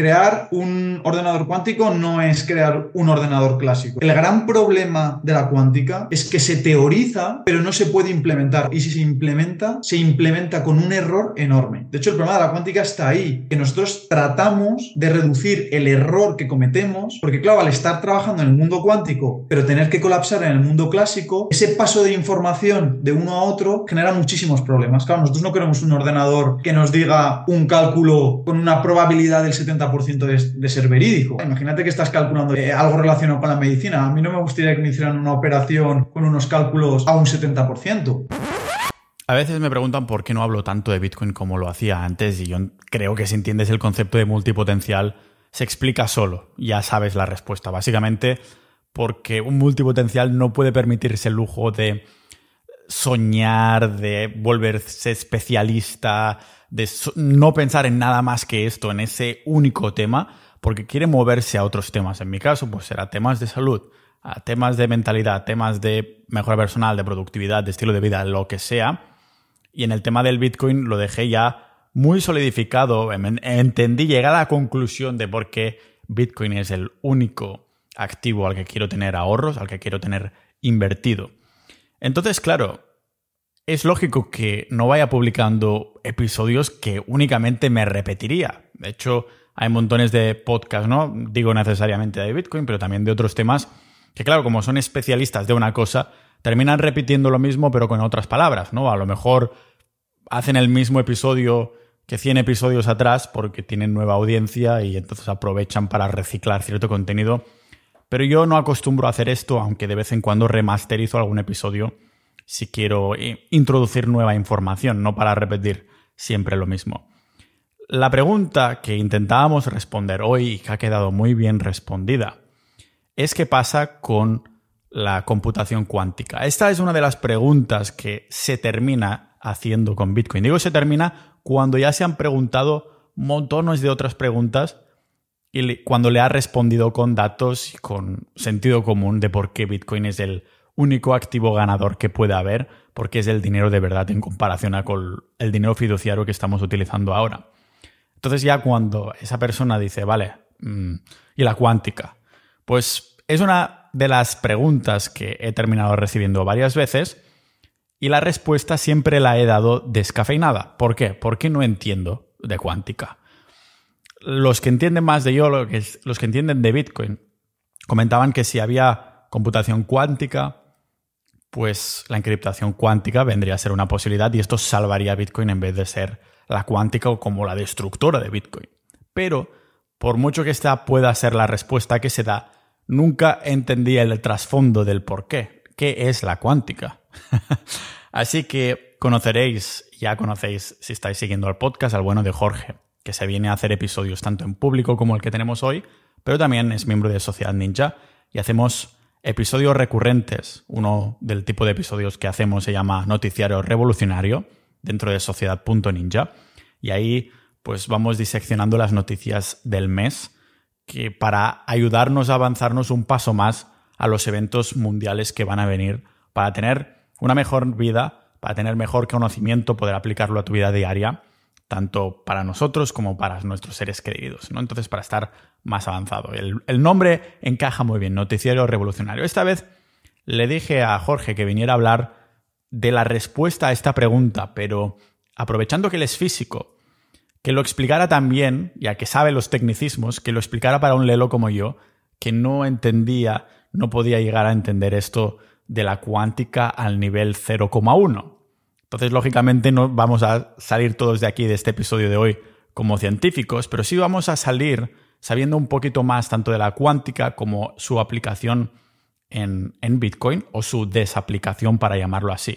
crear un ordenador cuántico no es crear un ordenador clásico. El gran problema de la cuántica es que se teoriza, pero no se puede implementar. Y si se implementa, se implementa con un error enorme. De hecho, el problema de la cuántica está ahí, que nosotros tratamos de reducir el error que cometemos, porque claro, al estar trabajando en el mundo cuántico, pero tener que colapsar en el mundo clásico, ese paso de información de uno a otro genera muchísimos problemas. Claro, nosotros no queremos un ordenador que nos diga un cálculo con una probabilidad del 70% de, ser verídico. Imagínate que estás calculando eh, algo relacionado con la medicina. A mí no me gustaría que me hicieran una operación con unos cálculos a un 70%. A veces me preguntan por qué no hablo tanto de Bitcoin como lo hacía antes y yo creo que si entiendes el concepto de multipotencial se explica solo, ya sabes la respuesta. Básicamente porque un multipotencial no puede permitirse el lujo de soñar, de volverse especialista, de no pensar en nada más que esto, en ese único tema, porque quiere moverse a otros temas. En mi caso, pues será temas de salud, a temas de mentalidad, temas de mejora personal, de productividad, de estilo de vida, lo que sea. Y en el tema del Bitcoin lo dejé ya muy solidificado. Entendí, llegué a la conclusión de por qué Bitcoin es el único activo al que quiero tener ahorros, al que quiero tener invertido. Entonces, claro, es lógico que no vaya publicando episodios que únicamente me repetiría. De hecho, hay montones de podcasts, ¿no? Digo necesariamente de Bitcoin, pero también de otros temas que, claro, como son especialistas de una cosa, terminan repitiendo lo mismo pero con otras palabras, ¿no? A lo mejor hacen el mismo episodio que 100 episodios atrás porque tienen nueva audiencia y entonces aprovechan para reciclar cierto contenido. Pero yo no acostumbro a hacer esto, aunque de vez en cuando remasterizo algún episodio si quiero introducir nueva información, no para repetir siempre lo mismo. La pregunta que intentábamos responder hoy y que ha quedado muy bien respondida es qué pasa con la computación cuántica? Esta es una de las preguntas que se termina haciendo con Bitcoin. Digo se termina cuando ya se han preguntado montones de otras preguntas y cuando le ha respondido con datos y con sentido común de por qué Bitcoin es el único activo ganador que puede haber, porque es el dinero de verdad en comparación a con el dinero fiduciario que estamos utilizando ahora. Entonces ya cuando esa persona dice, vale, mm, ¿y la cuántica? Pues es una de las preguntas que he terminado recibiendo varias veces y la respuesta siempre la he dado descafeinada. ¿Por qué? Porque no entiendo de cuántica. Los que entienden más de yo, los que entienden de Bitcoin, comentaban que si había computación cuántica, pues la encriptación cuántica vendría a ser una posibilidad y esto salvaría a Bitcoin en vez de ser la cuántica o como la destructora de Bitcoin. Pero, por mucho que esta pueda ser la respuesta que se da, nunca entendí el trasfondo del por qué. ¿Qué es la cuántica? Así que conoceréis, ya conocéis si estáis siguiendo el podcast, al bueno de Jorge, que se viene a hacer episodios tanto en público como el que tenemos hoy, pero también es miembro de Sociedad Ninja y hacemos episodios recurrentes. Uno del tipo de episodios que hacemos se llama Noticiario Revolucionario dentro de Sociedad.ninja y ahí pues vamos diseccionando las noticias del mes que para ayudarnos a avanzarnos un paso más a los eventos mundiales que van a venir, para tener una mejor vida, para tener mejor conocimiento, poder aplicarlo a tu vida diaria, tanto para nosotros como para nuestros seres queridos, ¿no? Entonces, para estar más avanzado. El, el nombre encaja muy bien, Noticiero Revolucionario. Esta vez le dije a Jorge que viniera a hablar de la respuesta a esta pregunta, pero aprovechando que él es físico que lo explicara también, ya que sabe los tecnicismos, que lo explicara para un lelo como yo, que no entendía, no podía llegar a entender esto de la cuántica al nivel 0,1. Entonces, lógicamente, no vamos a salir todos de aquí, de este episodio de hoy, como científicos, pero sí vamos a salir sabiendo un poquito más tanto de la cuántica como su aplicación en, en Bitcoin o su desaplicación, para llamarlo así.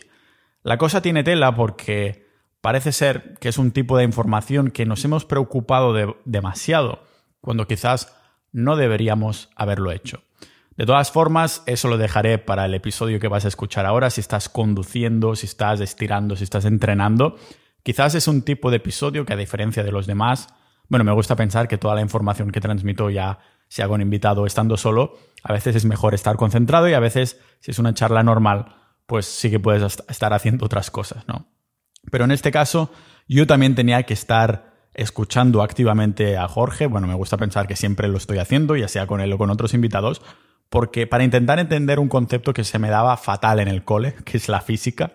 La cosa tiene tela porque Parece ser que es un tipo de información que nos hemos preocupado demasiado, cuando quizás no deberíamos haberlo hecho. De todas formas, eso lo dejaré para el episodio que vas a escuchar ahora, si estás conduciendo, si estás estirando, si estás entrenando. Quizás es un tipo de episodio que a diferencia de los demás, bueno, me gusta pensar que toda la información que transmito ya si hago un invitado estando solo, a veces es mejor estar concentrado y a veces, si es una charla normal, pues sí que puedes estar haciendo otras cosas, ¿no? Pero en este caso, yo también tenía que estar escuchando activamente a Jorge. Bueno, me gusta pensar que siempre lo estoy haciendo, ya sea con él o con otros invitados, porque para intentar entender un concepto que se me daba fatal en el cole, que es la física,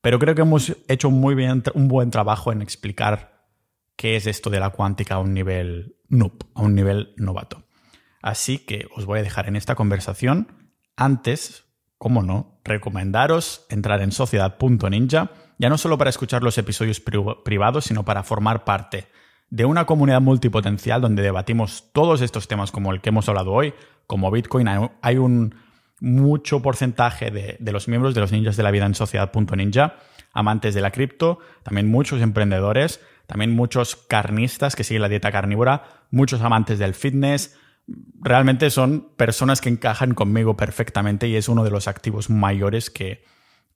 pero creo que hemos hecho muy bien, un buen trabajo en explicar qué es esto de la cuántica a un nivel noob, a un nivel novato. Así que os voy a dejar en esta conversación. Antes, como no, recomendaros entrar en sociedad.ninja, ya no solo para escuchar los episodios privados, sino para formar parte de una comunidad multipotencial donde debatimos todos estos temas como el que hemos hablado hoy, como Bitcoin. Hay un mucho porcentaje de, los miembros de los ninjas de la vida en sociedad.ninja, amantes de la cripto, también muchos emprendedores, también muchos carnistas que siguen la dieta carnívora, muchos amantes del fitness, realmente son personas que encajan conmigo perfectamente y es uno de los activos mayores que,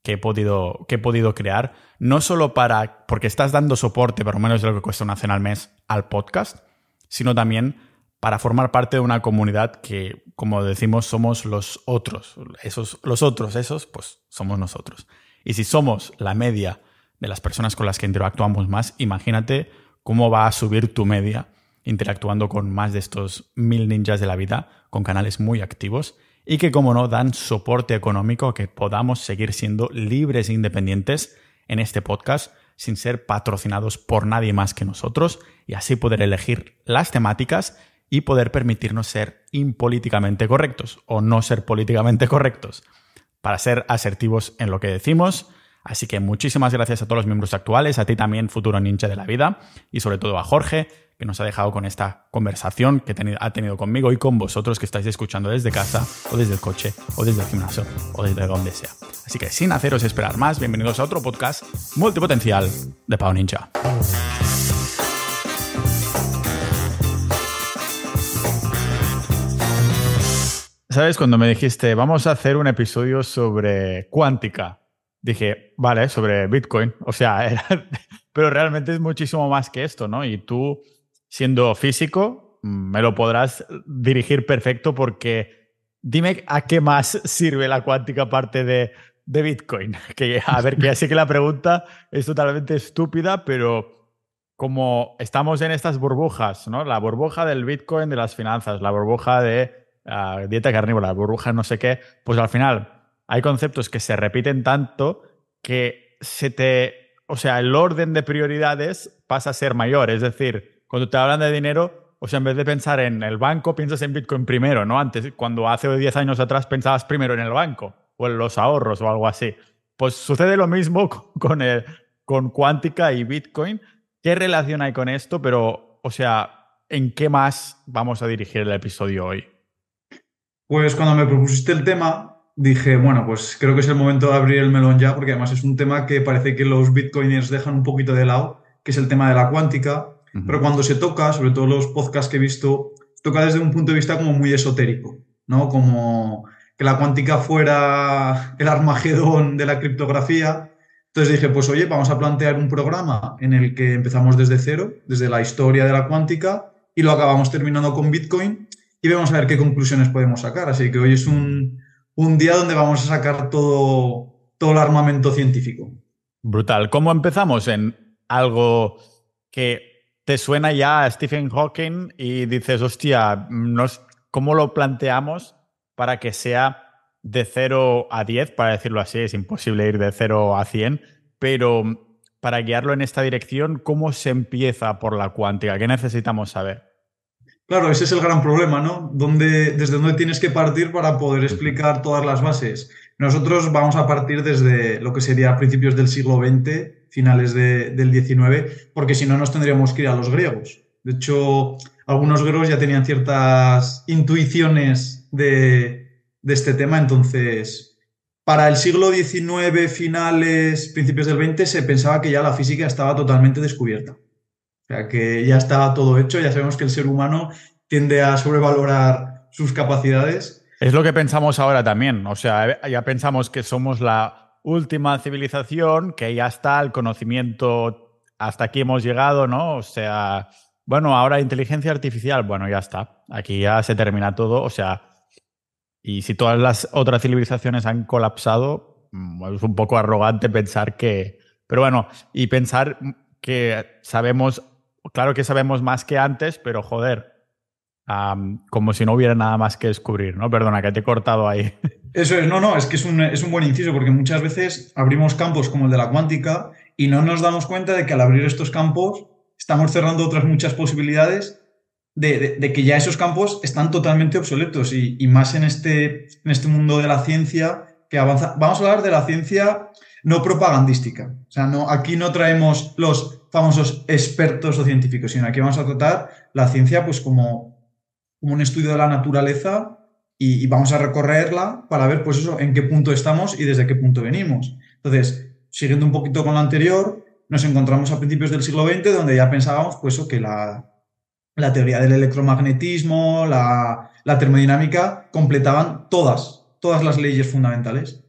he, podido, que he podido crear. No solo para, porque estás dando soporte, por lo menos de lo que cuesta una cena al mes, al podcast, sino también para formar parte de una comunidad que, como decimos, somos los otros. Esos, los otros, esos, pues somos nosotros. Y si somos la media de las personas con las que interactuamos más, imagínate cómo va a subir tu media interactuando con más de estos mil ninjas de la vida, con canales muy activos y que, como no, dan soporte económico a que podamos seguir siendo libres e independientes en este podcast sin ser patrocinados por nadie más que nosotros y así poder elegir las temáticas y poder permitirnos ser impolíticamente correctos o no ser políticamente correctos para ser asertivos en lo que decimos. Así que muchísimas gracias a todos los miembros actuales, a ti también, futuro ninja de la vida, y sobre todo a Jorge, que nos ha dejado con esta conversación que ha tenido conmigo y con vosotros que estáis escuchando desde casa o desde el coche o desde el gimnasio o desde donde sea. Así que sin haceros esperar más, bienvenidos a otro podcast multipotencial de Pau Ninja. ¿Sabes? Cuando me dijiste, vamos a hacer un episodio sobre cuántica, dije, vale, sobre Bitcoin. O sea, pero realmente es muchísimo más que esto, ¿no? Y tú siendo físico, me lo podrás dirigir perfecto porque dime a qué más sirve la cuántica aparte de, de Bitcoin. Que, a ver, que ya sé que la pregunta es totalmente estúpida, pero como estamos en estas burbujas, ¿no? La burbuja del Bitcoin de las finanzas, la burbuja de dieta carnívora, burbuja no sé qué, pues al final hay conceptos que se repiten tanto que se te, o sea, el orden de prioridades pasa a ser mayor, es decir, cuando te hablan de dinero, o sea, en vez de pensar en el banco, piensas en Bitcoin primero, ¿no? Antes, cuando hace 10 años atrás pensabas primero en el banco o en los ahorros o algo así. Pues sucede lo mismo con, el, con cuántica y Bitcoin. ¿Qué relación hay con esto? Pero, o sea, ¿en qué más vamos a dirigir el episodio hoy? Pues cuando me propusiste el tema, dije, bueno, pues creo que es el momento de abrir el melón ya, porque además es un tema que parece que los bitcoiners dejan un poquito de lado, que es el tema de la cuántica. Pero cuando se toca, sobre todo los podcasts que he visto, toca desde un punto de vista como muy esotérico, ¿no? Como que la cuántica fuera el armagedón de la criptografía. Entonces dije, pues oye, vamos a plantear un programa en el que empezamos desde cero, desde la historia de la cuántica, y lo acabamos terminando con Bitcoin y vamos a ver qué conclusiones podemos sacar. Así que hoy es un, un día donde vamos a sacar todo, todo el armamento científico. Brutal. ¿Cómo empezamos en algo que te suena ya a Stephen Hawking y dices, hostia, ¿cómo lo planteamos para que sea de 0 a 10, para decirlo así? Es imposible ir de 0 a 100, pero para guiarlo en esta dirección, ¿cómo se empieza por la cuántica? ¿Qué necesitamos saber? Claro, ese es el gran problema, ¿no? ¿Desde dónde tienes que partir para poder explicar todas las bases? Nosotros vamos a partir desde lo que sería principios del siglo XX finales del 19, porque si no nos tendríamos que ir a los griegos. De hecho, algunos griegos ya tenían ciertas intuiciones de, este tema, entonces, para el siglo XIX, finales, principios del 20, se pensaba que ya la física estaba totalmente descubierta. O sea, que ya estaba todo hecho, ya sabemos que el ser humano tiende a sobrevalorar sus capacidades. Es lo que pensamos ahora también, o sea, ya pensamos que somos la última civilización, que ya está el conocimiento, hasta aquí hemos llegado, ¿no? O sea, bueno, ahora inteligencia artificial, bueno, ya está, aquí ya se termina todo, o sea, y si todas las otras civilizaciones han colapsado, mm, es un poco arrogante pensar que, pero bueno, y pensar que sabemos claro que sabemos más que antes, pero joder, como si no hubiera nada más que descubrir, ¿no? Perdona, que te he cortado ahí. Eso es, no, no, es que es un, es un buen inciso porque muchas veces abrimos campos como el de la cuántica y no nos damos cuenta de que al abrir estos campos estamos cerrando otras muchas posibilidades de, que ya esos campos están totalmente obsoletos y, más en este, en este mundo de la ciencia que avanza. Vamos a hablar de la ciencia no propagandística. O sea, no, aquí no traemos los famosos expertos o científicos, sino aquí vamos a tratar la ciencia pues como, como un estudio de la naturaleza y, vamos a recorrerla para ver pues eso, en qué punto estamos y desde qué punto venimos. Entonces, siguiendo un poquito con lo anterior, nos encontramos a principios del siglo XX donde ya pensábamos pues, que la, la teoría del electromagnetismo, la, termodinámica, completaban todas, todas las leyes fundamentales.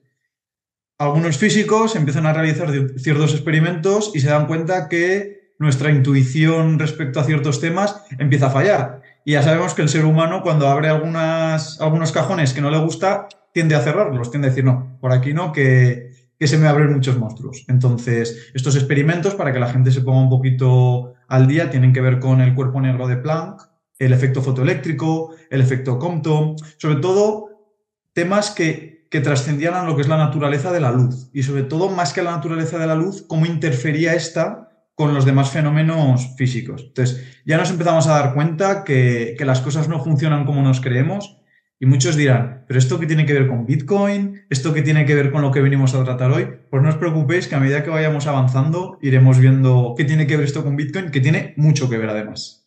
Algunos físicos empiezan a realizar ciertos experimentos y se dan cuenta que nuestra intuición respecto a ciertos temas empieza a fallar. Y ya sabemos que el ser humano, cuando abre algunas, algunos cajones que no le gusta, tiende a cerrarlos, tiende a decir, no, por aquí no, que, que se me abren muchos monstruos. Entonces, estos experimentos, para que la gente se ponga un poquito al día tienen que ver con el cuerpo negro de Planck, el efecto fotoeléctrico, el efecto Compton, sobre todo temas que, que trascendían lo que es la naturaleza de la luz y sobre todo más que la naturaleza de la luz, cómo interfería esta con los demás fenómenos físicos. Entonces, ya nos empezamos a dar cuenta que, que las cosas no funcionan como nos creemos y muchos dirán, pero esto qué tiene que ver con Bitcoin, esto qué tiene que ver con lo que venimos a tratar hoy, pues no os preocupéis que a medida que vayamos avanzando iremos viendo qué tiene que ver esto con Bitcoin, que tiene mucho que ver además.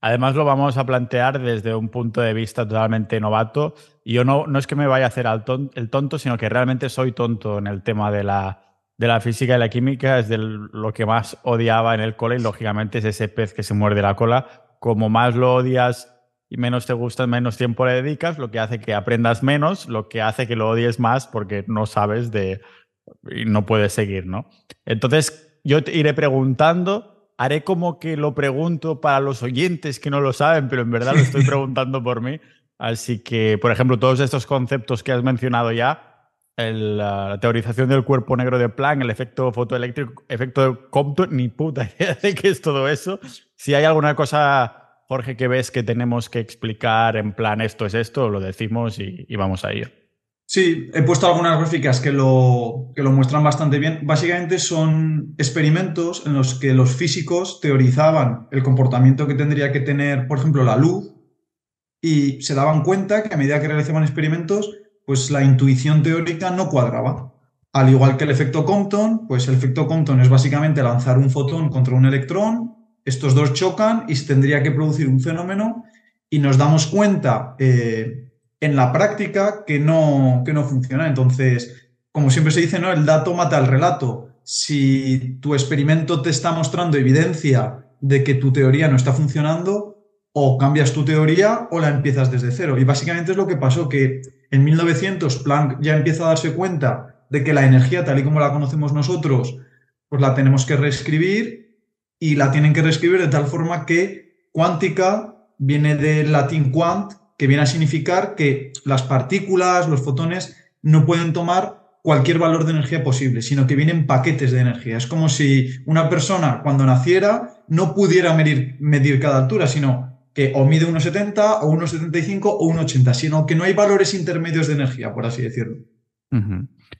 Además lo vamos a plantear desde un punto de vista totalmente novato. Yo no, no es que me vaya a hacer el tonto, sino que realmente soy tonto en el tema de la, de la física y la química. Es de lo que más odiaba en el cole y lógicamente es ese pez que se muerde la cola. Como más lo odias y menos te gusta, menos tiempo le dedicas, lo que hace que aprendas menos, lo que hace que lo odies más porque no sabes de y no puedes seguir, ¿no? Entonces, yo te iré preguntando, haré como que lo pregunto para los oyentes que no lo saben, pero en verdad lo estoy preguntando por mí. Así que, por ejemplo, todos estos conceptos que has mencionado ya, la teorización del cuerpo negro de Planck, el efecto fotoeléctrico, efecto de Compton, ni puta idea de qué es todo eso. Si hay alguna cosa Jorge, ¿qué ves que tenemos que explicar en plan esto es esto? Lo decimos y, vamos a ir. Sí, he puesto algunas gráficas que lo, que lo muestran bastante bien. Básicamente son experimentos en los que los físicos teorizaban el comportamiento que tendría que tener, por ejemplo, la luz y se daban cuenta que a medida que realizaban experimentos, pues la intuición teórica no cuadraba. Al igual que el efecto Compton, pues el efecto Compton es básicamente lanzar un fotón contra un electrón estos dos chocan y se tendría que producir un fenómeno y nos damos cuenta eh, en la práctica que no, que no funciona. Entonces, como siempre se dice, ¿no? el dato mata al relato. Si tu experimento te está mostrando evidencia de que tu teoría no está funcionando, o cambias tu teoría o la empiezas desde cero. Y básicamente es lo que pasó, que en 1900 Planck ya empieza a darse cuenta de que la energía, tal y como la conocemos nosotros, pues la tenemos que reescribir y la tienen que reescribir de tal forma que cuántica viene del latín quant, que viene a significar que las partículas, los fotones, no pueden tomar cualquier valor de energía posible, sino que vienen paquetes de energía. Es como si una persona cuando naciera no pudiera medir, medir cada altura, sino que o mide 1,70 o 1,75 o 1,80, sino que no hay valores intermedios de energía, por así decirlo.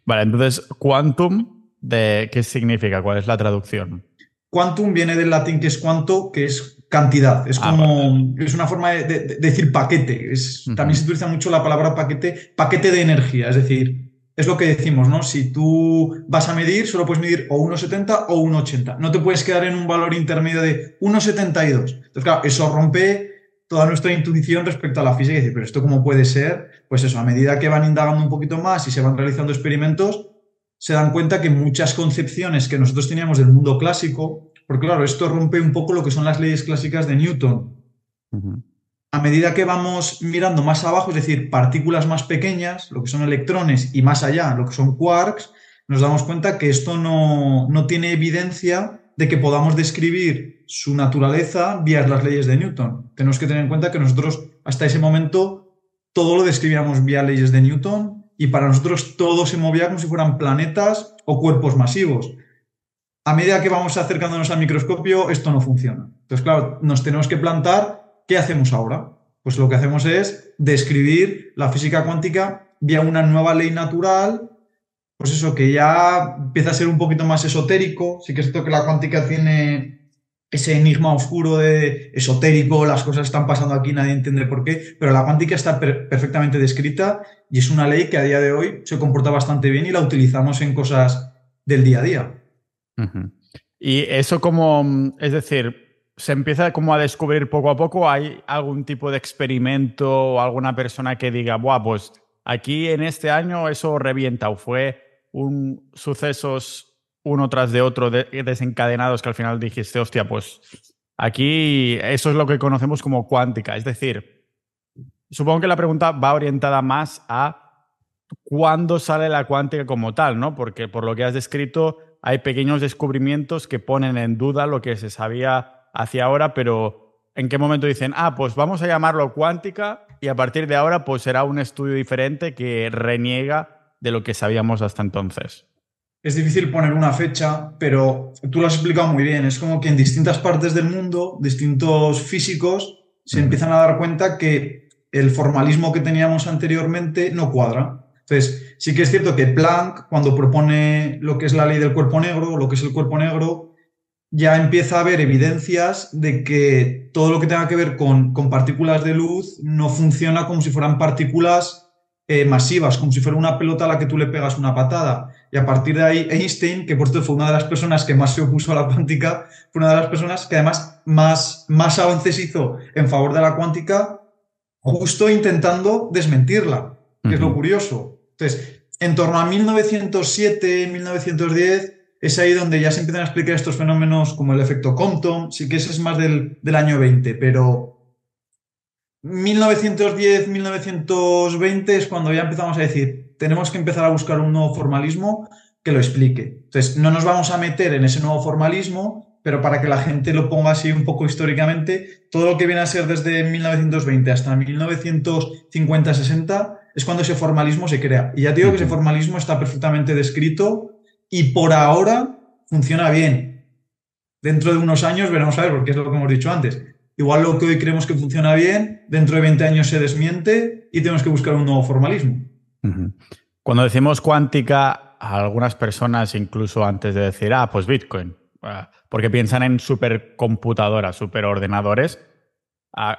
Vale, entonces, quantum, de, ¿qué significa? ¿Cuál es la traducción? Quantum viene del latín que es cuanto, que es cantidad. Es ah, como, es una forma de, decir paquete. Es, También se utiliza mucho la palabra paquete, paquete de energía. Es decir, es lo que decimos, ¿no? Si tú vas a medir, solo puedes medir o 1,70 o 1,80. No te puedes quedar en un valor intermedio de 1,72. Entonces, claro, eso rompe toda nuestra intuición respecto a la física y decir, pero esto cómo puede ser, pues eso, a medida que van indagando un poquito más y se van realizando experimentos, se dan cuenta que muchas concepciones que nosotros teníamos del mundo clásico, porque claro, esto rompe un poco lo que son las leyes clásicas de Newton. A medida que vamos mirando más abajo, es decir, partículas más pequeñas, lo que son electrones, y más allá, lo que son quarks, nos damos cuenta que esto no, no tiene evidencia de que podamos describir su naturaleza vía las leyes de Newton. Tenemos que tener en cuenta que nosotros hasta ese momento todo lo describíamos vía leyes de Newton y para nosotros todo se movía como si fueran planetas o cuerpos masivos. A medida que vamos acercándonos al microscopio, esto no funciona. Entonces, claro, nos tenemos que plantar, ¿qué hacemos ahora? Pues lo que hacemos es describir la física cuántica vía una nueva ley natural, pues eso, que ya empieza a ser un poquito más esotérico. Sí que es cierto que la cuántica tiene ese enigma oscuro de esotérico, las cosas están pasando aquí, nadie entiende por qué, pero la cuántica está perfectamente descrita y es una ley que a día de hoy se comporta bastante bien y la utilizamos en cosas del día a día. Y eso como, es decir, se empieza como a descubrir poco a poco, ¿hay algún tipo de experimento o alguna persona que diga, Buah, pues aquí en este año eso revienta o fue un sucesos uno tras de otro desencadenados que al final dijiste, hostia, pues aquí eso es lo que conocemos como cuántica. Es decir, supongo que la pregunta va orientada más a cuándo sale la cuántica como tal, ¿no? Porque por lo que has descrito, hay pequeños descubrimientos que ponen en duda lo que se sabía hacia ahora, pero ¿en qué momento dicen, ah, pues vamos a llamarlo cuántica y a partir de ahora pues será un estudio diferente que reniega de lo que sabíamos hasta entonces? Es difícil poner una fecha, pero tú lo has explicado muy bien. Es como que en distintas partes del mundo, distintos físicos se empiezan a dar cuenta que el formalismo que teníamos anteriormente no cuadra. Entonces, sí que es cierto que Planck, cuando propone lo que es la ley del cuerpo negro, lo que es el cuerpo negro, ya empieza a haber evidencias de que todo lo que tenga que ver con, partículas de luz no funciona como si fueran partículas eh, masivas, como si fuera una pelota a la que tú le pegas una patada. Y a partir de ahí, Einstein, que por cierto fue una de las personas que más se opuso a la cuántica, fue una de las personas que además más, más avances hizo en favor de la cuántica, justo intentando desmentirla, que es lo curioso. Entonces, en torno a 1907, 1910, es ahí donde ya se empiezan a explicar estos fenómenos como el efecto Compton, sí que ese es más del, año 20, pero 1910, 1920 es cuando ya empezamos a decir, tenemos que empezar a buscar un nuevo formalismo que lo explique. Entonces, no nos vamos a meter en ese nuevo formalismo, pero para que la gente lo ponga así un poco históricamente, todo lo que viene a ser desde 1920 hasta 1950-60 es cuando ese formalismo se crea. Y ya digo que ese formalismo está perfectamente descrito y por ahora funciona bien. Dentro de unos años veremos a ver, porque es lo que hemos dicho antes. Igual lo que hoy creemos que funciona bien, dentro de 20 años se desmiente y tenemos que buscar un nuevo formalismo. Cuando decimos cuántica, a algunas personas, incluso antes de decir, ah, pues Bitcoin, ah, porque piensan en supercomputadoras, superordenadores,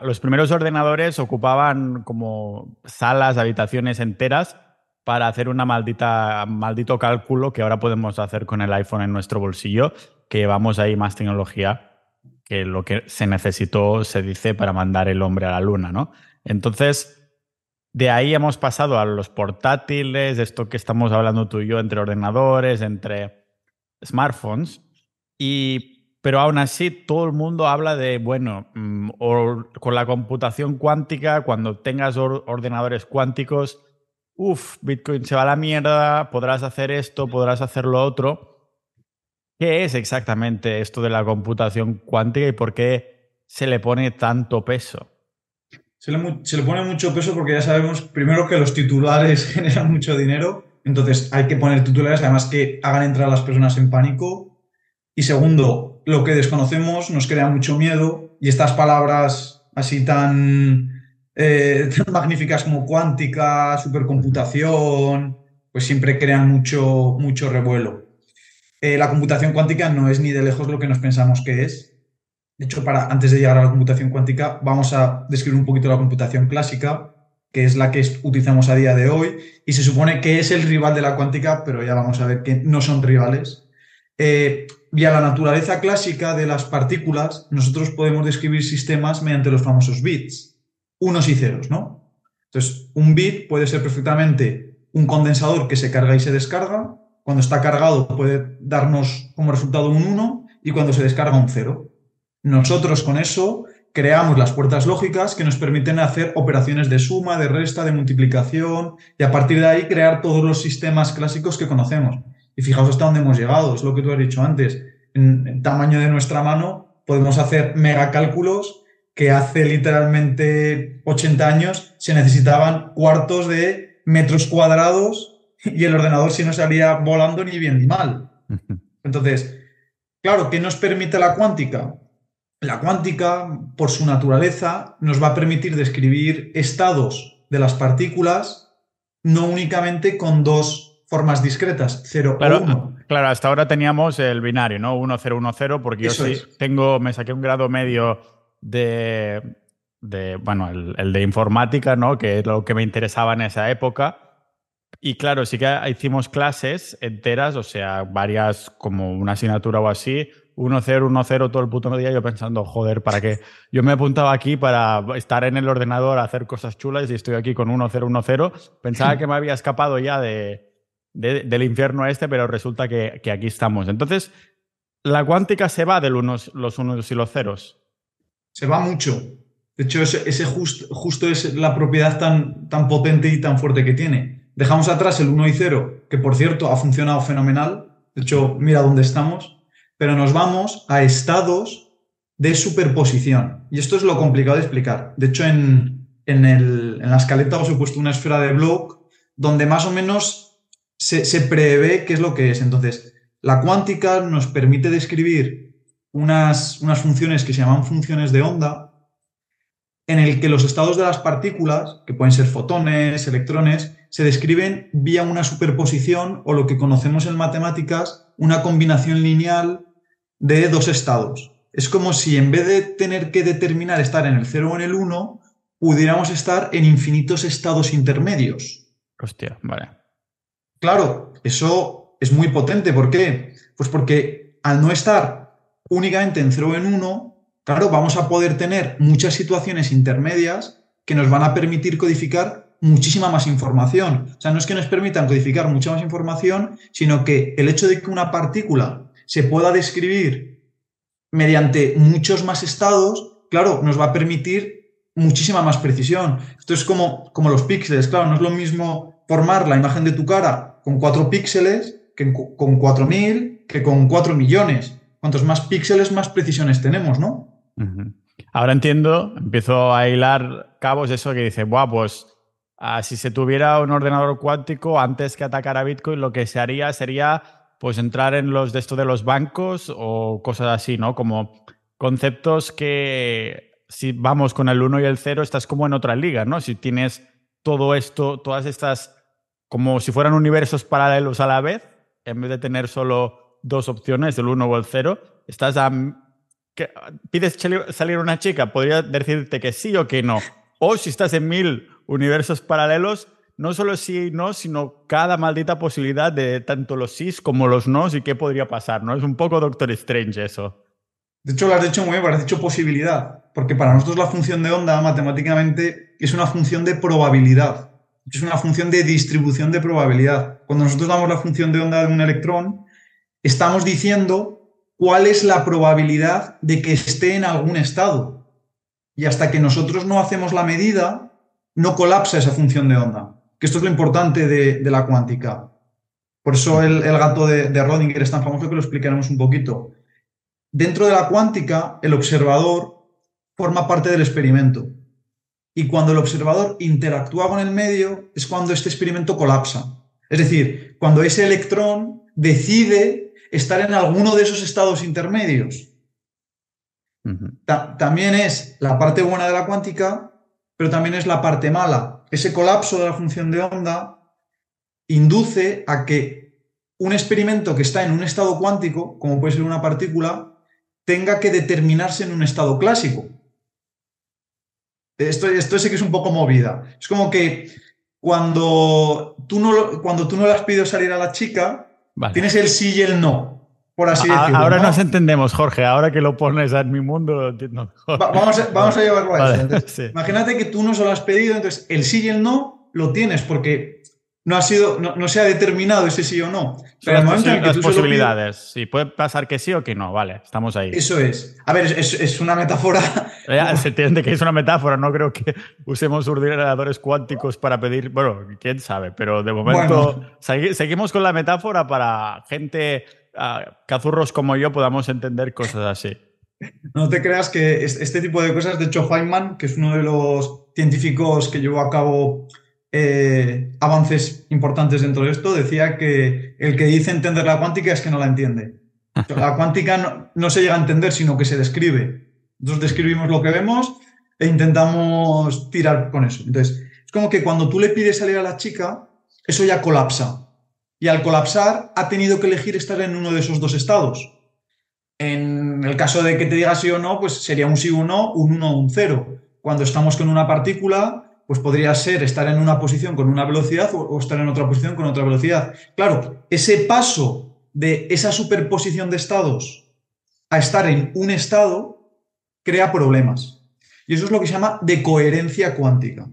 los primeros ordenadores ocupaban como salas, habitaciones enteras para hacer una maldita maldito cálculo que ahora podemos hacer con el iPhone en nuestro bolsillo, que llevamos ahí más tecnología que lo que se necesitó, se dice, para mandar el hombre a la luna, ¿no? Entonces, de ahí hemos pasado a los portátiles, esto que estamos hablando tú y yo, entre ordenadores, entre smartphones, y pero aún así todo el mundo habla de, bueno, mm, con la computación cuántica, cuando tengas ordenadores cuánticos, uff, Bitcoin se va a la mierda, podrás hacer esto, podrás hacer lo otro. ¿Qué es exactamente esto de la computación cuántica y por qué se le pone tanto peso? Se le, se le pone mucho peso porque ya sabemos, primero, que los titulares generan mucho dinero, entonces hay que poner titulares, además que hagan entrar a las personas en pánico. Y segundo, lo que desconocemos nos crea mucho miedo y estas palabras así tan, eh, magníficas como cuántica, supercomputación, pues siempre crean mucho, mucho revuelo. Eh, la computación cuántica no es ni de lejos lo que nos pensamos que es. De hecho, para, antes de llegar a la computación cuántica, vamos a describir un poquito la computación clásica, que es la que utilizamos a día de hoy, y se supone que es el rival de la cuántica, pero ya vamos a ver que no son rivales. Eh, y a la naturaleza clásica de las partículas, nosotros podemos describir sistemas mediante los famosos bits, unos y ceros, ¿no? Entonces, un bit puede ser perfectamente un condensador que se carga y se descarga. Cuando está cargado puede darnos como resultado un 1 y cuando se descarga un 0. Nosotros con eso creamos las puertas lógicas que nos permiten hacer operaciones de suma, de resta, de multiplicación y a partir de ahí crear todos los sistemas clásicos que conocemos. Y fijaos hasta dónde hemos llegado, es lo que tú has dicho antes. En el tamaño de nuestra mano podemos hacer megacálculos que hace literalmente 80 años se necesitaban cuartos de metros cuadrados y el ordenador si no salía volando ni bien ni mal. Entonces, Claro, ¿qué nos permite la cuántica? La cuántica, por su naturaleza, nos va a permitir describir estados de las partículas no únicamente con dos formas discretas, 0 claro, o 1. Claro, hasta ahora teníamos el binario, ¿no? 1, 0, 1, 0, porque yo sí tengo, me saqué un grado medio de, de bueno, el, el, de informática, ¿no? Que es lo que me interesaba en esa época. Y claro, sí que hicimos clases enteras, o sea, varias, como una asignatura o así, 1-0, 1-0 todo el puto día, yo pensando, joder, ¿para qué? Yo me apuntaba aquí para estar en el ordenador a hacer cosas chulas y estoy aquí con 1-0, 1-0. Pensaba que me había escapado ya de, de, del infierno este, pero resulta que, aquí estamos. Entonces, ¿la cuántica se va de los unos y los ceros? Se va mucho. De hecho, ese, ese just, justo es la propiedad tan, tan potente y tan fuerte que tiene. Dejamos atrás el 1 y 0, que por cierto ha funcionado fenomenal. De hecho, mira dónde estamos pero nos vamos a estados de superposición. Y esto es lo complicado de explicar. De hecho, en, en, el, en la escaleta os he puesto una esfera de Bloch donde más o menos se, prevé qué es lo que es. Entonces, la cuántica nos permite describir unas, unas funciones que se llaman funciones de onda, en el que los estados de las partículas, que pueden ser fotones, electrones, se describen vía una superposición o lo que conocemos en matemáticas, una combinación lineal de dos estados. Es como si en vez de tener que determinar estar en el 0 o en el 1, pudiéramos estar en infinitos estados intermedios. Hostia, vale. Claro, eso es muy potente. ¿Por qué? Pues porque al no estar únicamente en 0 o en 1, claro, vamos a poder tener muchas situaciones intermedias que nos van a permitir codificar muchísima más información. O sea, no es que nos permitan codificar mucha más información, sino que el hecho de que una partícula se pueda describir mediante muchos más estados, claro, nos va a permitir muchísima más precisión. Esto es como, como los píxeles, claro, no es lo mismo formar la imagen de tu cara con cuatro píxeles que con cuatro mil que con cuatro millones. Cuantos más píxeles, más precisiones tenemos, ¿no? Ahora entiendo, empiezo a hilar cabos eso que dice, Buah, pues uh, si se tuviera un ordenador cuántico antes que atacar a Bitcoin, lo que se haría sería pues entrar en los de esto de los bancos o cosas así, ¿no? Como conceptos que si vamos con el 1 y el 0 estás como en otra liga, ¿no? Si tienes todo esto, todas estas, como si fueran universos paralelos a la vez, en vez de tener solo dos opciones, el 1 o el 0, estás a... Pides salir una chica, podría decirte que sí o que no. O si estás en mil universos paralelos, no solo sí y no, sino cada maldita posibilidad de tanto los sís como los no y qué podría pasar, ¿no? Es un poco Doctor Strange eso. De hecho, lo has dicho muy bien, has dicho posibilidad, porque para nosotros la función de onda matemáticamente es una función de probabilidad, es una función de distribución de probabilidad. Cuando nosotros damos la función de onda de un electrón, estamos diciendo cuál es la probabilidad de que esté en algún estado. Y hasta que nosotros no hacemos la medida, no colapsa esa función de onda que esto es lo importante de, la cuántica. Por eso el, el gato de, de Rodinger es tan famoso que lo explicaremos un poquito. Dentro de la cuántica, el observador forma parte del experimento. Y cuando el observador interactúa con el medio es cuando este experimento colapsa. Es decir, cuando ese electrón decide estar en alguno de esos estados intermedios. Uh -huh. Ta también es la parte buena de la cuántica, pero también es la parte mala, ese colapso de la función de onda induce a que un experimento que está en un estado cuántico, como puede ser una partícula, tenga que determinarse en un estado clásico. Esto, esto sé que es un poco movida. Es como que cuando tú no, cuando tú no le has pedido salir a la chica, vale. tienes el sí y el no. Por así a, decirlo, ahora ¿no? nos entendemos, Jorge. Ahora que lo pones en mi mundo, lo entiendo mejor. Va, vamos, a, vamos a llevarlo a eso. Entonces, sí. Imagínate que tú no se lo has pedido, entonces el sí y el no lo tienes porque no ha sido, no, no se ha determinado ese sí o no. Pero momento en que las tú posibilidades. Sí, puede pasar que sí o que no. Vale, estamos ahí. Eso es. A ver, es, es una metáfora. Ya, se entiende que es una metáfora. No creo que usemos ordenadores cuánticos para pedir. Bueno, quién sabe, pero de momento bueno. segui seguimos con la metáfora para gente uh, cazurros como yo podamos entender cosas así. No te creas que este tipo de cosas, de hecho, Feynman, que es uno de los científicos que llevó a cabo eh, avances importantes dentro de esto, decía que el que dice entender la cuántica es que no la entiende. La cuántica no, se llega a entender, sino que se describe. Nosotros describimos lo que vemos e intentamos tirar con eso. Entonces, es como que cuando tú le pides salir a la chica, eso ya colapsa. Y al colapsar, ha tenido que elegir estar en uno de esos dos estados. En el caso de que te diga sí o no, pues sería un sí o no, un 1 o un 0. Cuando estamos con una partícula, pues podría ser estar en una posición con una velocidad o, estar en otra posición con otra velocidad. Claro, ese paso de esa superposición de estados a estar en un estado crea problemas. Y eso es lo que se llama de coherencia cuántica.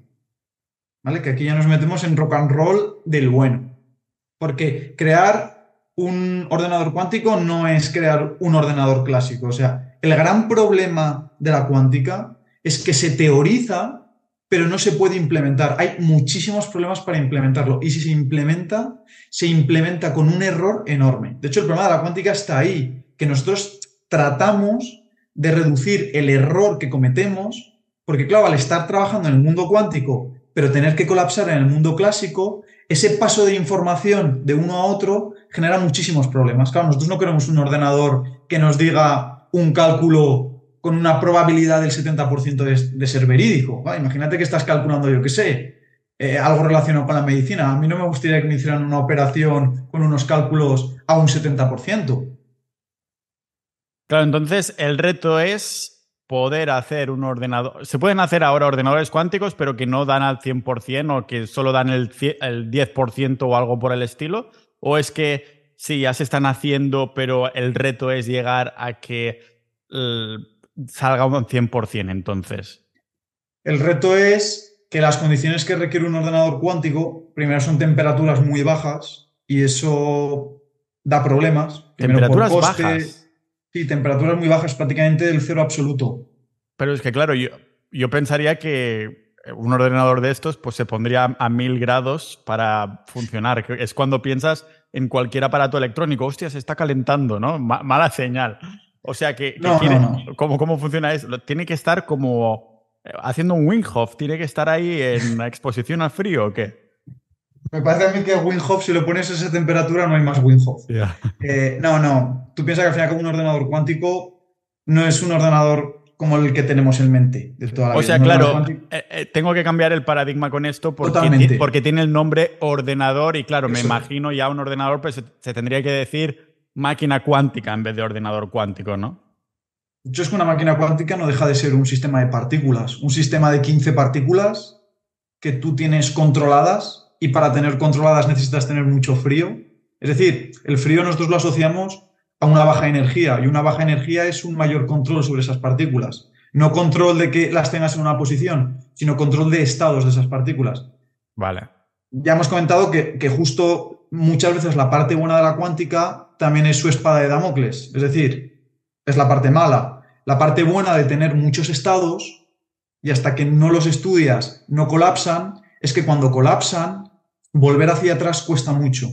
¿Vale? Que aquí ya nos metemos en rock and roll del bueno. Porque crear un ordenador cuántico no es crear un ordenador clásico. O sea, el gran problema de la cuántica es que se teoriza, pero no se puede implementar. Hay muchísimos problemas para implementarlo. Y si se implementa, se implementa con un error enorme. De hecho, el problema de la cuántica está ahí, que nosotros tratamos de reducir el error que cometemos, porque claro, al estar trabajando en el mundo cuántico, pero tener que colapsar en el mundo clásico, ese paso de información de uno a otro genera muchísimos problemas. Claro, nosotros no queremos un ordenador que nos diga un cálculo con una probabilidad del 70% de, ser verídico. imagínate que estás calculando, yo qué sé, eh, algo relacionado con la medicina. A mí no me gustaría que me hicieran una operación con unos cálculos a un 70%. Claro, entonces el reto es poder hacer un ordenador. Se pueden hacer ahora ordenadores cuánticos, pero que no dan al 100% o que solo dan el, 10% o algo por el estilo. ¿O es que sí, ya se están haciendo, pero el reto es llegar a que salga un 100% entonces? El reto es que las condiciones que requiere un ordenador cuántico, primero son temperaturas muy bajas y eso da problemas. Temperaturas bajas. Sí, temperaturas muy bajas, prácticamente del cero absoluto. Pero es que, claro, yo, yo pensaría que un ordenador de estos pues, se pondría a mil grados para funcionar. Es cuando piensas en cualquier aparato electrónico, hostia, se está calentando, ¿no? mala señal. O sea que, ¿cómo, ¿cómo funciona eso? Tiene que estar como eh, haciendo un Winghoff, tiene que estar ahí en exposición al frío o qué? Me parece a mí que Winhoff, si lo pones a esa temperatura, no hay más Winhoff. Eh, no, no. Tú piensas que al final, como un ordenador cuántico, no es un ordenador como el que tenemos en mente de toda la o sea, claro, eh, eh, tengo que cambiar el paradigma con esto porque, porque tiene el nombre ordenador y claro, me imagino ya un ordenador, pues se, tendría que decir máquina cuántica en vez de ordenador cuántico, ¿no? Yo es que una máquina cuántica no deja de ser un sistema de partículas, un sistema de 15 partículas que tú tienes controladas y para tener controladas necesitas tener mucho frío. Es decir, el frío nosotros lo asociamos a una baja energía y una baja energía es un mayor control sobre esas partículas. No control de que las tengas en una posición, sino control de estados de esas partículas. Vale. Ya hemos comentado que, que justo muchas veces la parte buena de la cuántica también es su espada de Damocles. Es decir, es la parte mala. La parte buena de tener muchos estados y hasta que no los estudias no colapsan, es que cuando colapsan, volver hacia atrás cuesta mucho.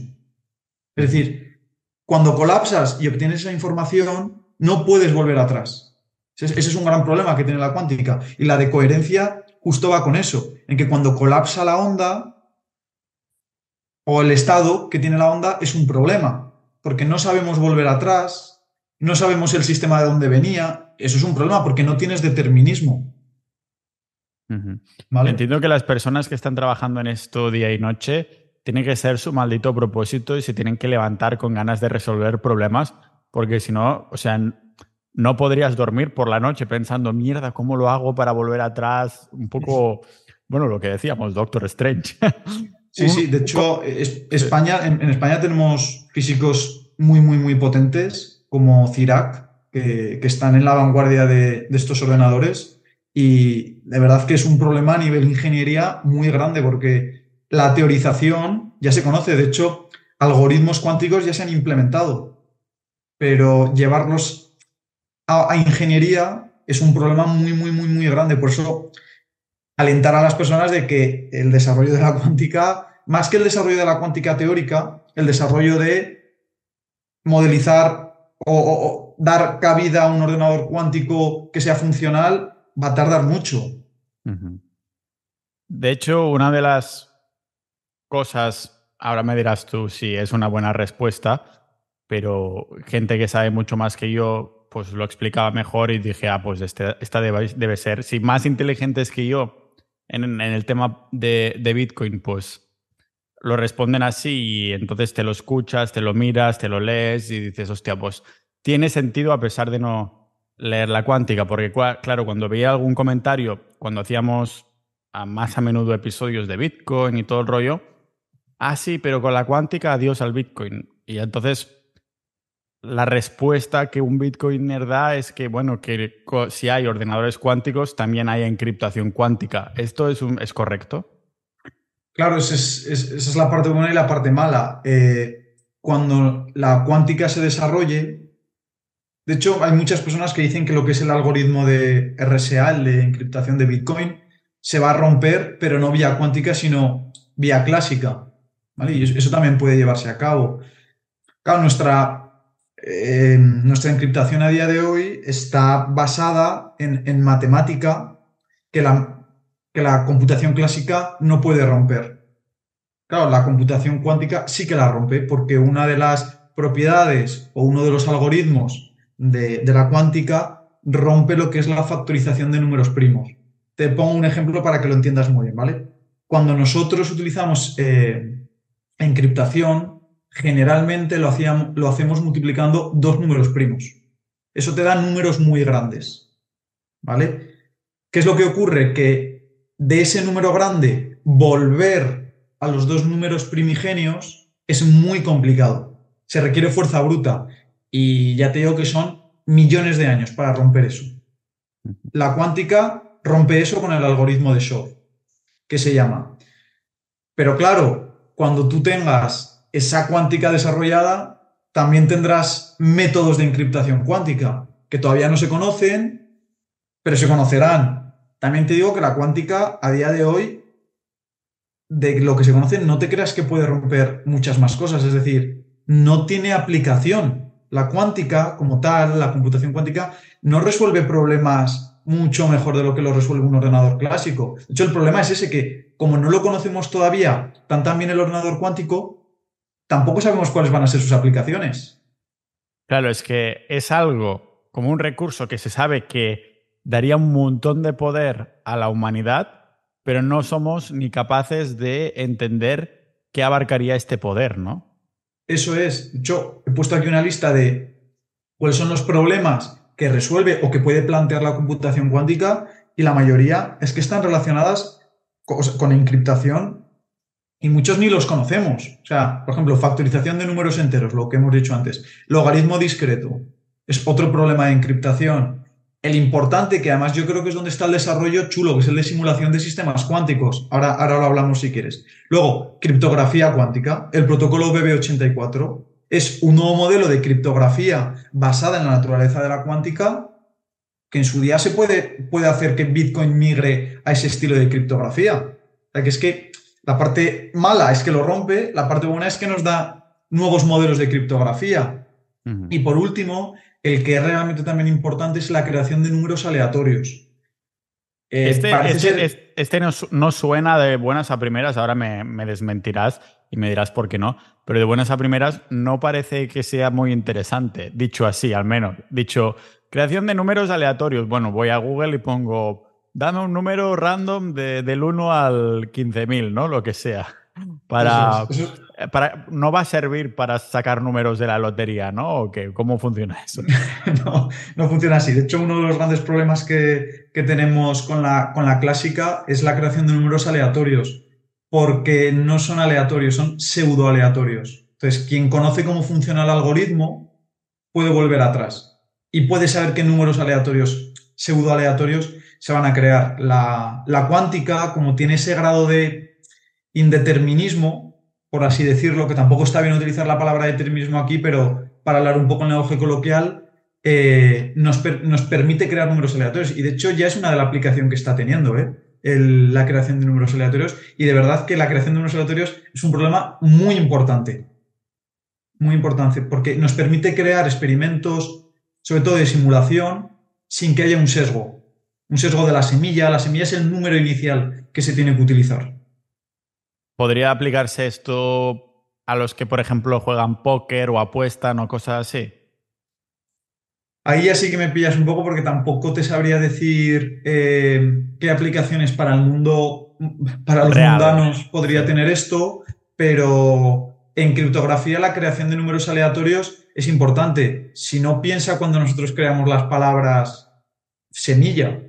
Es decir, cuando colapsas y obtienes esa información, no puedes volver atrás. Ese es un gran problema que tiene la cuántica. Y la de coherencia justo va con eso, en que cuando colapsa la onda o el estado que tiene la onda es un problema, porque no sabemos volver atrás, no sabemos el sistema de dónde venía, eso es un problema porque no tienes determinismo. Entiendo que las personas que están trabajando en esto día y noche tienen que ser su maldito propósito y se tienen que levantar con ganas de resolver problemas, porque si no, o sea, no podrías dormir por la noche pensando, mierda, ¿cómo lo hago para volver atrás? Un poco, bueno, lo que decíamos, Doctor Strange. Sí, sí, de hecho, España, en, España tenemos físicos muy, muy, muy potentes, como CIRAC, que, están en la vanguardia de, de estos ordenadores y de verdad que es un problema a nivel ingeniería muy grande porque la teorización ya se conoce, de hecho, algoritmos cuánticos ya se han implementado, pero llevarlos a, ingeniería es un problema muy, muy, muy, muy grande. Por eso, alentar a las personas de que el desarrollo de la cuántica, más que el desarrollo de la cuántica teórica, el desarrollo de modelizar o dar cabida a un ordenador cuántico que sea funcional, va a tardar mucho. De hecho, una de las cosas, ahora me dirás tú si es una buena respuesta, pero gente que sabe mucho más que yo, pues lo explicaba mejor y dije, ah, pues este, esta debe, ser. Si más inteligentes que yo en, el tema de, de, Bitcoin, pues lo responden así y entonces te lo escuchas, te lo miras, te lo lees y dices, hostia, pues tiene sentido a pesar de no leer la cuántica, porque claro, cuando veía algún comentario, cuando hacíamos a más a menudo episodios de Bitcoin y todo el rollo, ah, sí, pero con la cuántica, adiós al Bitcoin. Y entonces la respuesta que un Bitcoiner da es que, bueno, que si hay ordenadores cuánticos, también hay encriptación cuántica. ¿Esto es, es correcto? Claro, esa es, la parte buena y la parte mala. Eh, cuando la cuántica se desarrolle, de hecho, hay muchas personas que dicen que lo que es el algoritmo de RSA, el de encriptación de Bitcoin, se va a romper, pero no vía cuántica, sino vía clásica. Y eso también puede llevarse a cabo. Claro, nuestra eh, nuestra encriptación a día de hoy está basada en, matemática que la, que la computación clásica no puede romper. Claro, la computación cuántica sí que la rompe porque una de las propiedades o uno de los algoritmos de, la cuántica rompe lo que es la factorización de números primos. Te pongo un ejemplo para que lo entiendas muy bien, ¿vale? Cuando nosotros utilizamos eh, encriptación, generalmente lo, lo hacemos multiplicando dos números primos. Eso te da números muy grandes. ¿Vale? ¿Qué es lo que ocurre? Que de ese número grande volver a los dos números primigenios es muy complicado. Se requiere fuerza bruta. Y ya te digo que son millones de años para romper eso. La cuántica rompe eso con el algoritmo de Shor, que se llama. Pero claro, cuando tú tengas esa cuántica desarrollada, también tendrás métodos de encriptación cuántica que todavía no se conocen, pero se conocerán. También te digo que la cuántica a día de hoy, de lo que se conoce, no te creas que puede romper muchas más cosas, es decir, no tiene aplicación. La cuántica como tal, la computación cuántica, no resuelve problemas mucho mejor de lo que lo resuelve un ordenador clásico. De hecho, el problema es ese que, como no lo conocemos todavía tan tan bien el ordenador cuántico, tampoco sabemos cuáles van a ser sus aplicaciones. Claro, es que es algo como un recurso que se sabe que daría un montón de poder a la humanidad, pero no somos ni capaces de entender qué abarcaría este poder, ¿no? Eso es. Yo he puesto aquí una lista de cuáles son los problemas que resuelve o que puede plantear la computación cuántica y la mayoría es que están relacionadas con encriptación y muchos ni los conocemos. O sea, por ejemplo, factorización de números enteros, lo que hemos dicho antes. Logaritmo discreto es otro problema de encriptación. El importante, que además yo creo que es donde está el desarrollo chulo, que es el de simulación de sistemas cuánticos. Ahora, ahora lo hablamos si quieres. Luego, criptografía cuántica. El protocolo BB84 es un nuevo modelo de criptografía basada en la naturaleza de la cuántica que en su día se puede, puede hacer que Bitcoin migre a ese estilo de criptografía. O sea, que es que la parte mala es que lo rompe, la parte buena es que nos da nuevos modelos de criptografía. Y por último, el que es realmente también importante es la creación de números aleatorios. Eh, este, este, este no, suena de buenas a primeras, ahora me, me, desmentirás y me dirás por qué no, pero de buenas a primeras no parece que sea muy interesante, dicho así al menos. Dicho, creación de números aleatorios. Bueno, voy a Google y pongo dame un número random de, del 1 al 15.000, ¿no? Lo que sea. Para, para, no va a servir para sacar números de la lotería, ¿no? ¿O qué? ¿Cómo funciona eso? no, no funciona así. De hecho, uno de los grandes problemas que, que tenemos con la, con la clásica es la creación de números aleatorios, porque no son aleatorios, son pseudo aleatorios. Entonces, quien conoce cómo funciona el algoritmo puede volver atrás y puede saber qué números aleatorios, pseudo aleatorios, se van a crear. La, cuántica, como tiene ese grado de indeterminismo, por así decirlo, que tampoco está bien utilizar la palabra determinismo aquí, pero para hablar un poco en lenguaje coloquial, eh, nos, permite crear números aleatorios. Y de hecho ya es una de las aplicaciones que está teniendo ¿eh? la creación de números aleatorios. Y de verdad que la creación de números aleatorios es un problema muy importante. Muy importante, porque nos permite crear experimentos, sobre todo de simulación, sin que haya un sesgo un sesgo de la semilla. La semilla es el número inicial que se tiene que utilizar. ¿Podría aplicarse esto a los que, por ejemplo, juegan póker o apuestan o cosas así? Ahí ya sí que me pillas un poco porque tampoco te sabría decir eh, qué aplicaciones para el mundo, para los mundanos podría tener esto, pero en criptografía la creación de números aleatorios es importante. Si no piensa cuando nosotros creamos las palabras semilla.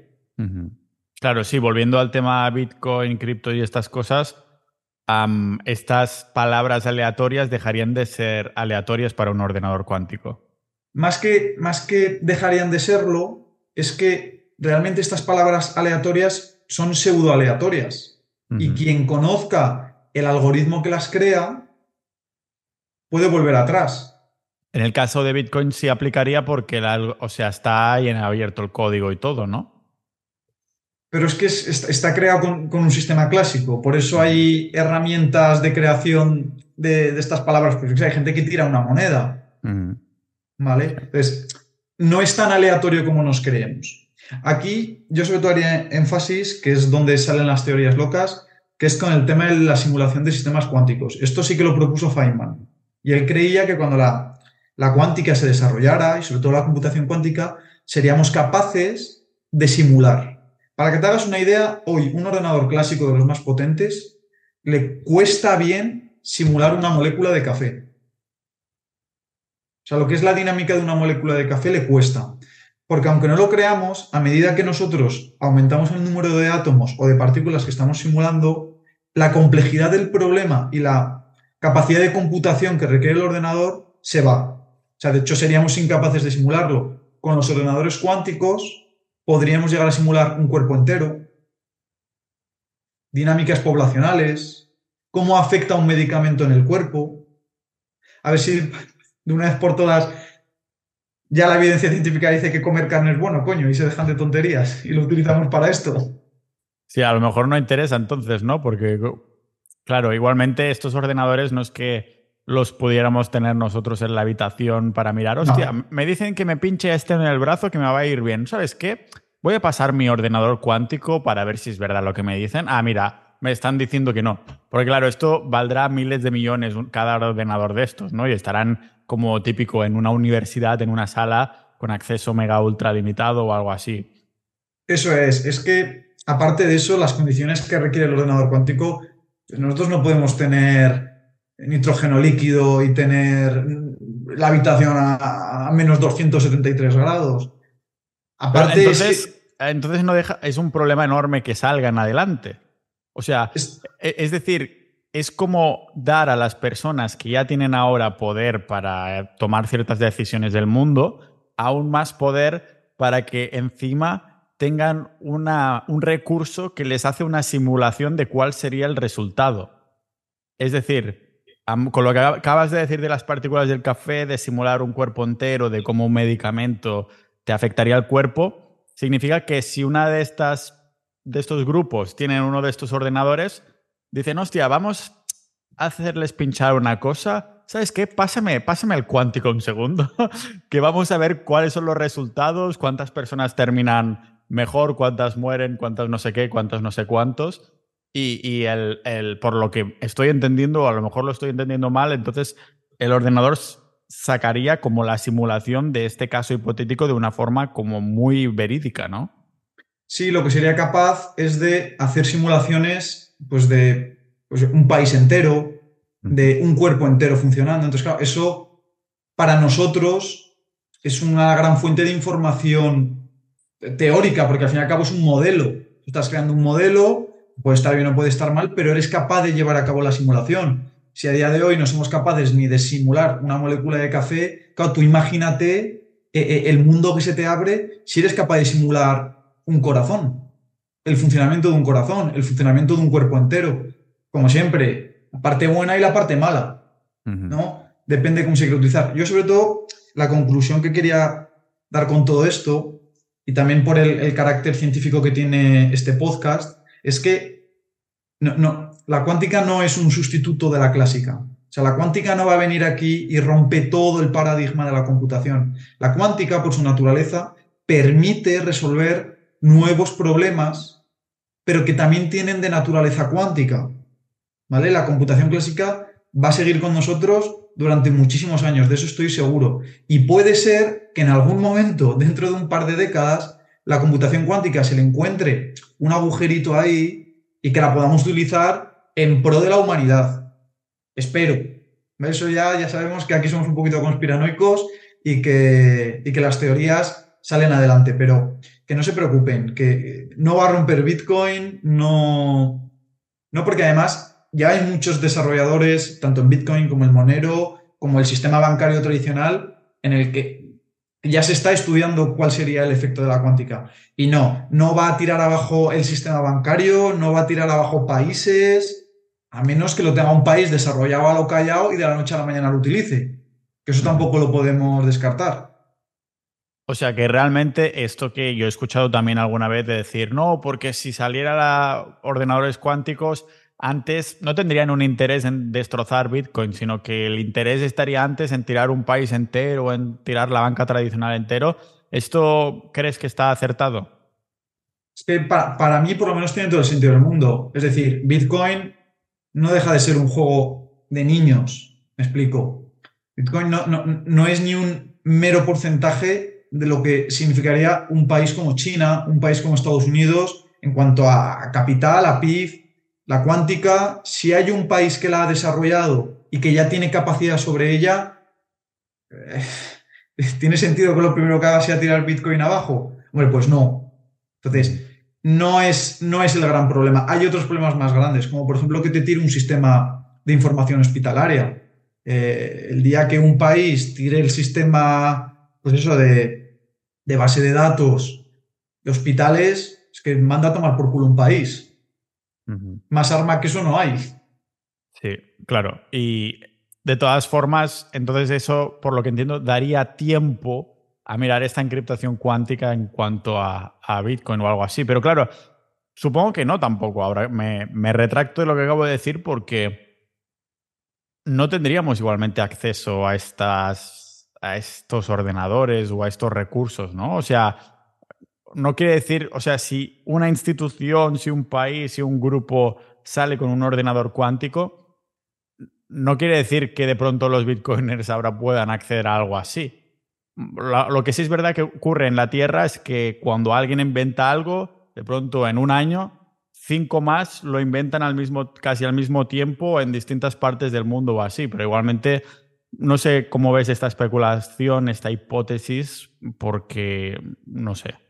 Claro, sí, volviendo al tema Bitcoin, cripto y estas cosas, estas palabras aleatorias dejarían de ser aleatorias para un ordenador cuántico más que, más que dejarían de serlo, es que realmente estas palabras aleatorias son pseudo aleatorias. Y quien conozca el algoritmo que las crea puede volver atrás. En el caso de Bitcoin sí aplicaría porque o sea, está ahí en abierto el código y todo, ¿no? Pero es que está, creado con, un sistema clásico, por eso hay herramientas de creación de, estas palabras, porque hay gente que tira una moneda. ¿vale? Entonces, no es tan aleatorio como nos creemos. Aquí yo sobre todo haría énfasis, que es donde salen las teorías locas, que es con el tema de la simulación de sistemas cuánticos. Esto sí que lo propuso Feynman. Y él creía que cuando la, la cuántica se desarrollara, y sobre todo la computación cuántica, seríamos capaces de simular. Para que te hagas una idea, hoy un ordenador clásico de los más potentes le cuesta bien simular una molécula de café. O sea, lo que es la dinámica de una molécula de café le cuesta. Porque aunque no lo creamos, a medida que nosotros aumentamos el número de átomos o de partículas que estamos simulando, la complejidad del problema y la capacidad de computación que requiere el ordenador se va. O sea, de hecho seríamos incapaces de simularlo. Con los ordenadores cuánticos podríamos llegar a simular un cuerpo entero, dinámicas poblacionales, cómo afecta un medicamento en el cuerpo. A ver si de una vez por todas ya la evidencia científica dice que comer carne es bueno, coño, y se dejan de tonterías y lo utilizamos para esto. Sí, a lo mejor no interesa entonces, ¿no? Porque, claro, igualmente estos ordenadores no es que los pudiéramos tener nosotros en la habitación para mirar. Hostia, me dicen que me pinche este en el brazo que me va a ir bien. ¿Sabes qué? Voy a pasar mi ordenador cuántico para ver si es verdad lo que me dicen. Ah, mira, me están diciendo que no. Porque claro, esto valdrá miles de millones cada ordenador de estos, ¿no? Y estarán como típico en una universidad, en una sala con acceso mega ultra limitado o algo así. Eso es, es que aparte de eso, las condiciones que requiere el ordenador cuántico, pues nosotros no podemos tener nitrógeno líquido y tener la habitación a, menos 273 grados. Aparte entonces, entonces no deja, es un problema enorme que salgan adelante. O sea, es e, decir, es como dar a las personas que ya tienen ahora poder para tomar ciertas decisiones del mundo, aún más poder para que encima tengan una, un recurso que les hace una simulación de cuál sería el resultado. Es decir, con lo que acabas de decir de las partículas del café, de simular un cuerpo entero, de cómo un medicamento te afectaría al cuerpo, significa que si una de estas de estos grupos tienen uno de estos ordenadores, Dicen, hostia, vamos a hacerles pinchar una cosa. ¿Sabes qué? Pásame, pásame el cuántico un segundo, que vamos a ver cuáles son los resultados, cuántas personas terminan mejor, cuántas mueren, cuántas no sé qué, cuántos no sé cuántos. Y, el, el, por lo que estoy entendiendo, o a lo mejor lo estoy entendiendo mal, entonces el ordenador sacaría como la simulación de este caso hipotético de una forma como muy verídica, ¿no? Sí, lo que sería capaz es de hacer simulaciones pues de pues, un país entero, de un cuerpo entero funcionando. Entonces, claro, eso para nosotros es una gran fuente de información teórica, porque al fin y al cabo es un modelo. Estás creando un modelo, puede estar bien o puede estar mal, pero eres capaz de llevar a cabo la simulación. Si a día de hoy no somos capaces ni de simular una molécula de café, claro, tú imagínate eh, eh, el mundo que se te abre si eres capaz de simular un corazón el funcionamiento de un corazón, el funcionamiento de un cuerpo entero. Como siempre, la parte buena y la parte mala, ¿no? Depende de cómo se quiere utilizar. Yo, sobre todo, la conclusión que quería dar con todo esto, y también por el, carácter científico que tiene este podcast, es que no, la cuántica no es un sustituto de la clásica. O sea, la cuántica no va a venir aquí y rompe todo el paradigma de la computación. La cuántica, por su naturaleza, permite resolver nuevos problemas pero que también tienen de naturaleza cuántica. ¿Vale? La computación clásica va a seguir con nosotros durante muchísimos años, de eso estoy seguro. Y puede ser que en algún momento, dentro de un par de décadas, la computación cuántica se le encuentre un agujerito ahí y que la podamos utilizar en pro de la humanidad. Espero. Eso ya, ya sabemos que aquí somos un poquito conspiranoicos y que, y que las teorías salen adelante, pero que no se preocupen, que no va a romper Bitcoin, no, no porque además ya hay muchos desarrolladores, tanto en Bitcoin como en Monero, como el sistema bancario tradicional, en el que ya se está estudiando cuál sería el efecto de la cuántica. Y no, no va a tirar abajo el sistema bancario, no va a tirar abajo países, a menos que lo tenga un país desarrollado a lo callado y de la noche a la mañana lo utilice. Que eso tampoco lo podemos descartar. O sea que realmente esto que yo he escuchado también alguna vez de decir, no, porque si saliera ordenadores cuánticos, antes no tendrían un interés en destrozar Bitcoin, sino que el interés estaría antes en tirar un país entero, o en tirar la banca tradicional entero. ¿Esto crees que está acertado? Es que para, mí por lo menos tiene todo el sentido del mundo. Es decir, Bitcoin no deja de ser un juego de niños, me explico. Bitcoin no, no es ni un mero porcentaje de lo que significaría un país como China, un país como Estados Unidos, en cuanto a capital, a PIB, la cuántica, si hay un país que la ha desarrollado y que ya tiene capacidad sobre ella, eh, ¿tiene sentido que lo primero que haga sea tirar Bitcoin abajo? Bueno, pues no. Entonces, no es, no es el gran problema. Hay otros problemas más grandes, como por ejemplo que te tire un sistema de información hospitalaria. Eh, el día que un país tire el sistema, pues eso, de, de base de datos de hospitales, es que manda a tomar por culo un país. Más arma que eso no hay. Sí, claro. Y de todas formas, entonces eso, por lo que entiendo, daría tiempo a mirar esta encriptación cuántica en cuanto a, Bitcoin o algo así. Pero claro, supongo que no tampoco. Ahora me, me retracto de lo que acabo de decir porque no tendríamos igualmente acceso a estas a estos ordenadores o a estos recursos, ¿no? O sea, no quiere decir, o sea, si una institución, si un país, si un grupo sale con un ordenador cuántico, no quiere decir que de pronto los bitcoiners ahora puedan acceder a algo así. Lo, que sí es verdad que ocurre en la Tierra es que cuando alguien inventa algo, de pronto en un año, cinco más lo inventan al mismo, casi al mismo tiempo en distintas partes del mundo o así, pero igualmente no sé cómo ves esta especulación, esta hipótesis, porque no sé.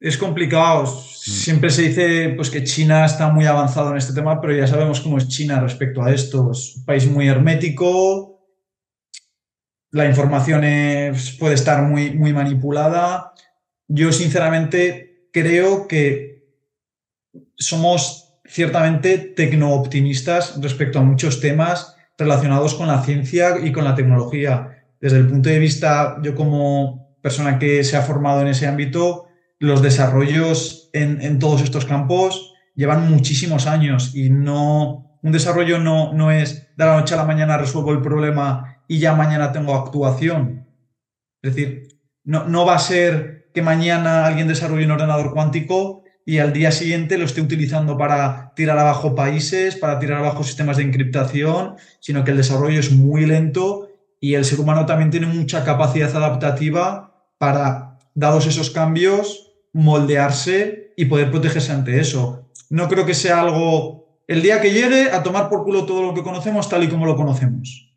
Es complicado. Mm. Siempre se dice pues, que China está muy avanzado en este tema, pero ya sabemos cómo es China respecto a esto. Es un país muy hermético, la información puede estar muy, muy manipulada. Yo sinceramente creo que somos ciertamente tecno-optimistas respecto a muchos temas relacionados con la ciencia y con la tecnología. Desde el punto de vista, yo como persona que se ha formado en ese ámbito, los desarrollos en, todos estos campos llevan muchísimos años y no, un desarrollo no, no es de la noche a la mañana resuelvo el problema y ya mañana tengo actuación. Es decir, no, no va a ser que mañana alguien desarrolle un ordenador cuántico y al día siguiente lo esté utilizando para tirar abajo países, para tirar abajo sistemas de encriptación, sino que el desarrollo es muy lento y el ser humano también tiene mucha capacidad adaptativa para, dados esos cambios, moldearse y poder protegerse ante eso. No creo que sea algo el día que llegue a tomar por culo todo lo que conocemos tal y como lo conocemos.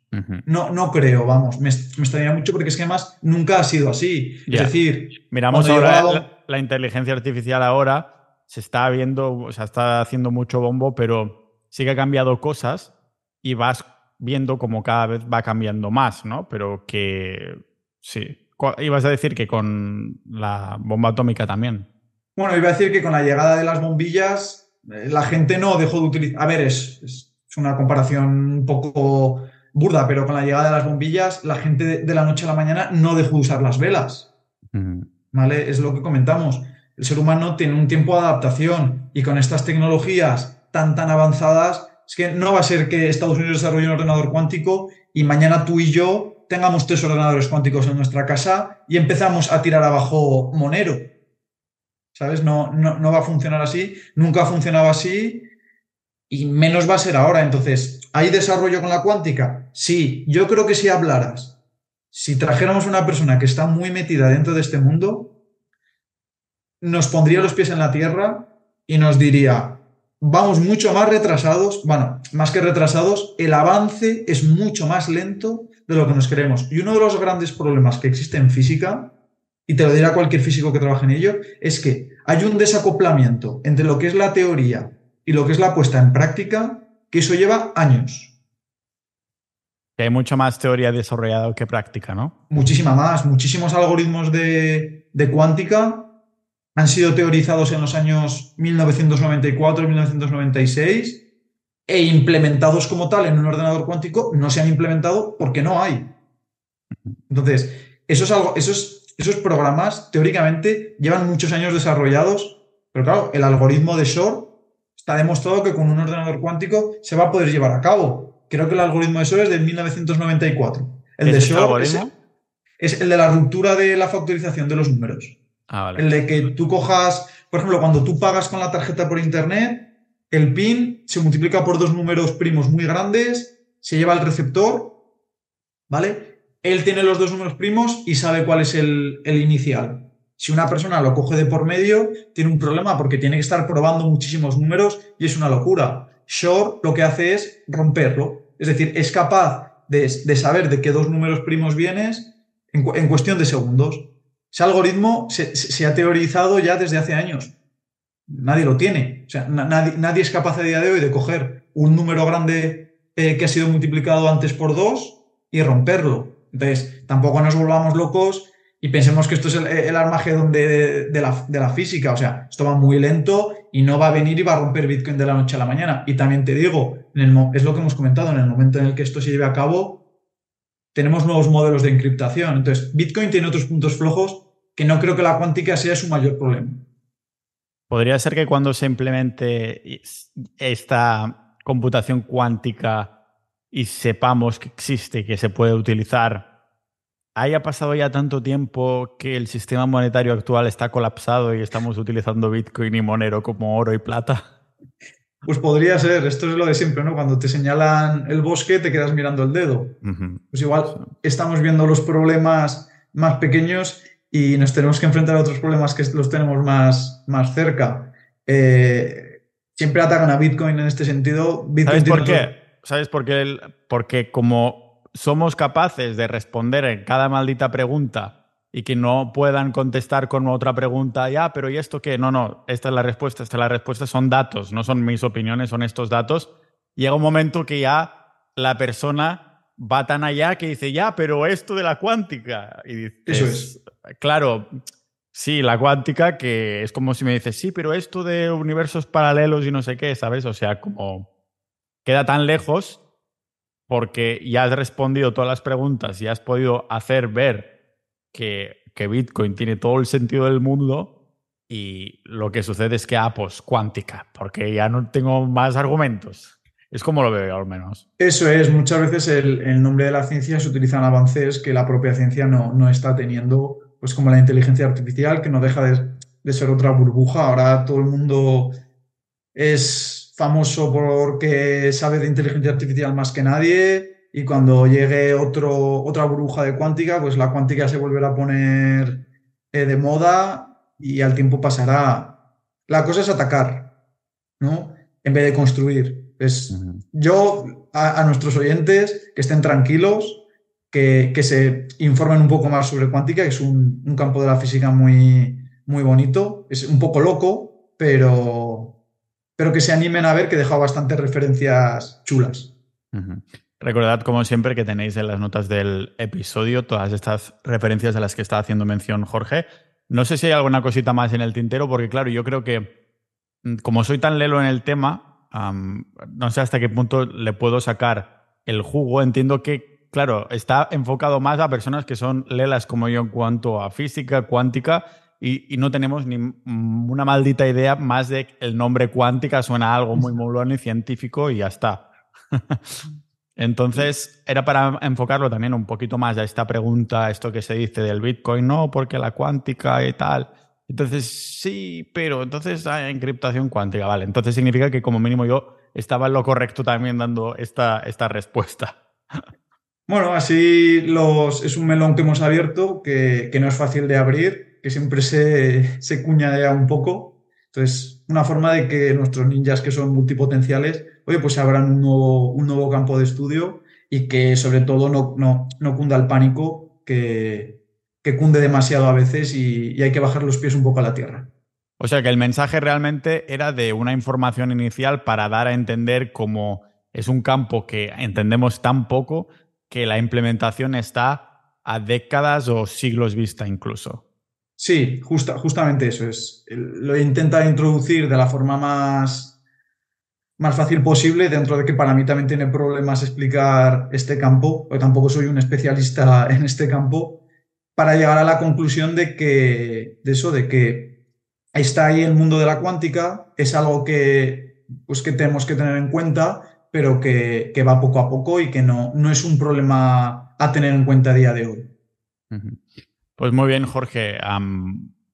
No, no creo, vamos, me, me extraña mucho porque es que además nunca ha sido así. Es decir, miramos ahora la, inteligencia artificial ahora se está viendo, o sea, está haciendo mucho bombo, pero sí que ha cambiado cosas y vas viendo como cada vez va cambiando más, ¿no? Pero que sí, ibas a decir que con la bomba atómica también. Bueno, iba a decir que con la llegada de las bombillas, eh, la gente no dejó de utilizar. A ver, es, es, una comparación un poco burda, pero con la llegada de las bombillas, la gente de, la noche a la mañana no dejó de usar las velas. ¿Vale? Es lo que comentamos. El ser humano tiene un tiempo de adaptación y con estas tecnologías tan, tan avanzadas, es que no va a ser que Estados Unidos desarrolle un ordenador cuántico y mañana tú y yo tengamos tres ordenadores cuánticos en nuestra casa y empezamos a tirar abajo Monero. ¿Sabes? No, no, va a funcionar así, nunca ha funcionado así y menos va a ser ahora. Entonces, ¿hay desarrollo con la cuántica? Sí, yo creo que si hablaras, si trajéramos una persona que está muy metida dentro de este mundo, nos pondría los pies en la tierra y nos diría, vamos mucho más retrasados, bueno, más que retrasados, el avance es mucho más lento de lo que nos creemos. Y uno de los grandes problemas que existe en física, y te lo dirá cualquier físico que trabaje en ello, es que hay un desacoplamiento entre lo que es la teoría y lo que es la puesta en práctica, que eso lleva años. hay mucho más teoría desarrollada que práctica, ¿no? Muchísima más. Muchísimos algoritmos de, de cuántica han sido teorizados en los años 1994 y 1996 e implementados como tal en un ordenador cuántico no se han implementado porque no hay. Entonces, eso es algo, esos, esos programas teóricamente llevan muchos años desarrollados, pero claro, el algoritmo de Shor está demostrado que con un ordenador cuántico se va a poder llevar a cabo. Creo que el algoritmo de Shor es de 1994. El de Shor es, es el de la ruptura de la factorización de los números. Ah, el de que tú cojas, por ejemplo, cuando tú pagas con la tarjeta por internet, el PIN se multiplica por dos números primos muy grandes, se lleva al receptor, ¿vale? Él tiene los dos números primos y sabe cuál es el, el inicial. Si una persona lo coge de por medio, tiene un problema porque tiene que estar probando muchísimos números y es una locura. Shor lo que hace es romperlo. Es decir, es capaz de, saber de qué dos números primos vienes en cuestión de segundos. Ese algoritmo se, ha teorizado ya desde hace años. Nadie lo tiene. O sea, nadie, es capaz a día de hoy de coger un número grande eh, que ha sido multiplicado antes por dos y romperlo. Entonces, tampoco nos volvamos locos y pensemos que esto es el, armagedón de, la, física. O sea, esto va muy lento y no va a venir y va a romper Bitcoin de la noche a la mañana. Y también te digo, es lo que hemos comentado, en el momento en el que esto se lleve a cabo, tenemos nuevos modelos de encriptación. Entonces, Bitcoin tiene otros puntos flojos que no creo que la cuántica sea su mayor problema. Podría ser que cuando se implemente esta computación cuántica y sepamos que existe y que se puede utilizar, haya pasado ya tanto tiempo que el sistema monetario actual está colapsado y estamos utilizando Bitcoin y Monero como oro y plata. Pues podría ser, esto es lo de siempre, ¿no? Cuando te señalan el bosque te quedas mirando el dedo. Pues igual estamos viendo los problemas más pequeños y nos tenemos que enfrentar a otros problemas que los tenemos más, más cerca. Eh, siempre atacan a Bitcoin en este sentido. ¿Sabes por qué? ¿Sabes por qué? Porque como somos capaces de responder en cada maldita pregunta y que no puedan contestar con otra pregunta, ya, pero ¿y esto qué? No, no, esta es la respuesta, esta es la respuesta, son datos, no son mis opiniones, son estos datos. Llega un momento que ya la persona va tan allá que dice, ya, pero esto de la cuántica. Y Eso es claro, sí, la cuántica, que es como si me dices, sí, pero esto de universos paralelos y no sé qué, ¿sabes? O sea, como queda tan lejos porque ya has respondido todas las preguntas y has podido hacer ver que, que Bitcoin tiene todo el sentido del mundo y lo que sucede es que, ah, pues cuántica, porque ya no tengo más argumentos. Es como lo veo, al menos. Eso es, muchas veces el, nombre de la ciencia se utilizan avances que la propia ciencia no, no está teniendo pues como la inteligencia artificial, que no deja de, ser otra burbuja. Ahora todo el mundo es famoso porque sabe de inteligencia artificial más que nadie y cuando llegue otro, otra burbuja de cuántica, pues la cuántica se volverá a poner eh, de moda y al tiempo pasará. La cosa es atacar, ¿no? En vez de construir. Yo a nuestros oyentes que estén tranquilos, que, se informen un poco más sobre cuántica, que es un, campo de la física muy, muy bonito. Es un poco loco, pero, pero que se animen a ver que he dejado bastantes referencias chulas. Recordad, como siempre, que tenéis en las notas del episodio todas estas referencias a las que está haciendo mención Jorge. No sé si hay alguna cosita más en el tintero, porque claro, yo creo que mm, como soy tan lelo en el tema, no sé hasta qué punto le puedo sacar el jugo. Entiendo que claro, está enfocado más a personas que son lelas como yo en cuanto a física, cuántica, y, no tenemos ni una maldita idea más de el nombre cuántica suena algo muy molón y científico y ya está. Entonces, era para enfocarlo también un poquito más a esta pregunta, esto que se dice del Bitcoin, no, porque la cuántica y tal. Entonces, sí, pero entonces hay encriptación cuántica, vale. Entonces significa que como mínimo yo estaba en lo correcto también dando esta, esta respuesta. Bueno, así los, es un melón que hemos abierto, que, no es fácil de abrir, que siempre se, se cuñadea un poco. Entonces, una forma de que nuestros ninjas que son multipotenciales, oye, pues se abran un nuevo, un nuevo campo de estudio y que sobre todo no, no, no cunda el pánico que, que cunde demasiado a veces y, hay que bajar los pies un poco a la tierra. O sea que el mensaje realmente era de una información inicial para dar a entender cómo es un campo que entendemos tan poco que la implementación está a décadas o siglos vista incluso. Sí, justa, justamente eso es. Lo intenta introducir de la forma más, más fácil posible, dentro de que para mí también tiene problemas explicar este campo, porque tampoco soy un especialista en este campo, para llegar a la conclusión de que, de eso, de que está ahí el mundo de la cuántica, es algo que, pues, que tenemos que tener en cuenta, pero que, va poco a poco y que no, no es un problema a tener en cuenta a día de hoy. Pues muy bien, Jorge.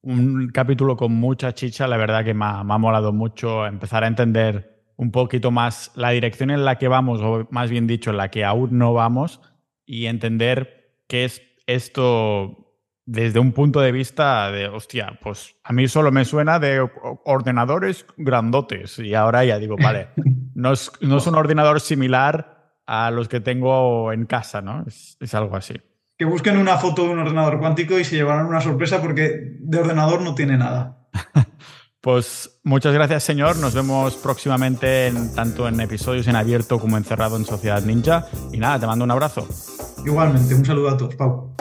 un capítulo con mucha chicha, la verdad que me ha, me ha molado mucho empezar a entender un poquito más la dirección en la que vamos, o más bien dicho, en la que aún no vamos, y entender qué es esto desde un punto de vista de, hostia, pues a mí solo me suena de ordenadores grandotes y ahora ya digo, vale, no es, no es un ordenador similar a los que tengo en casa, ¿no? Es, es, algo así. Que busquen una foto de un ordenador cuántico y se llevarán una sorpresa porque de ordenador no tiene nada. pues muchas gracias, señor. Nos vemos próximamente en, tanto en episodios en abierto como encerrado en Sociedad Ninja. Y nada, te mando un abrazo. Igualmente, un saludo a todos, Pau.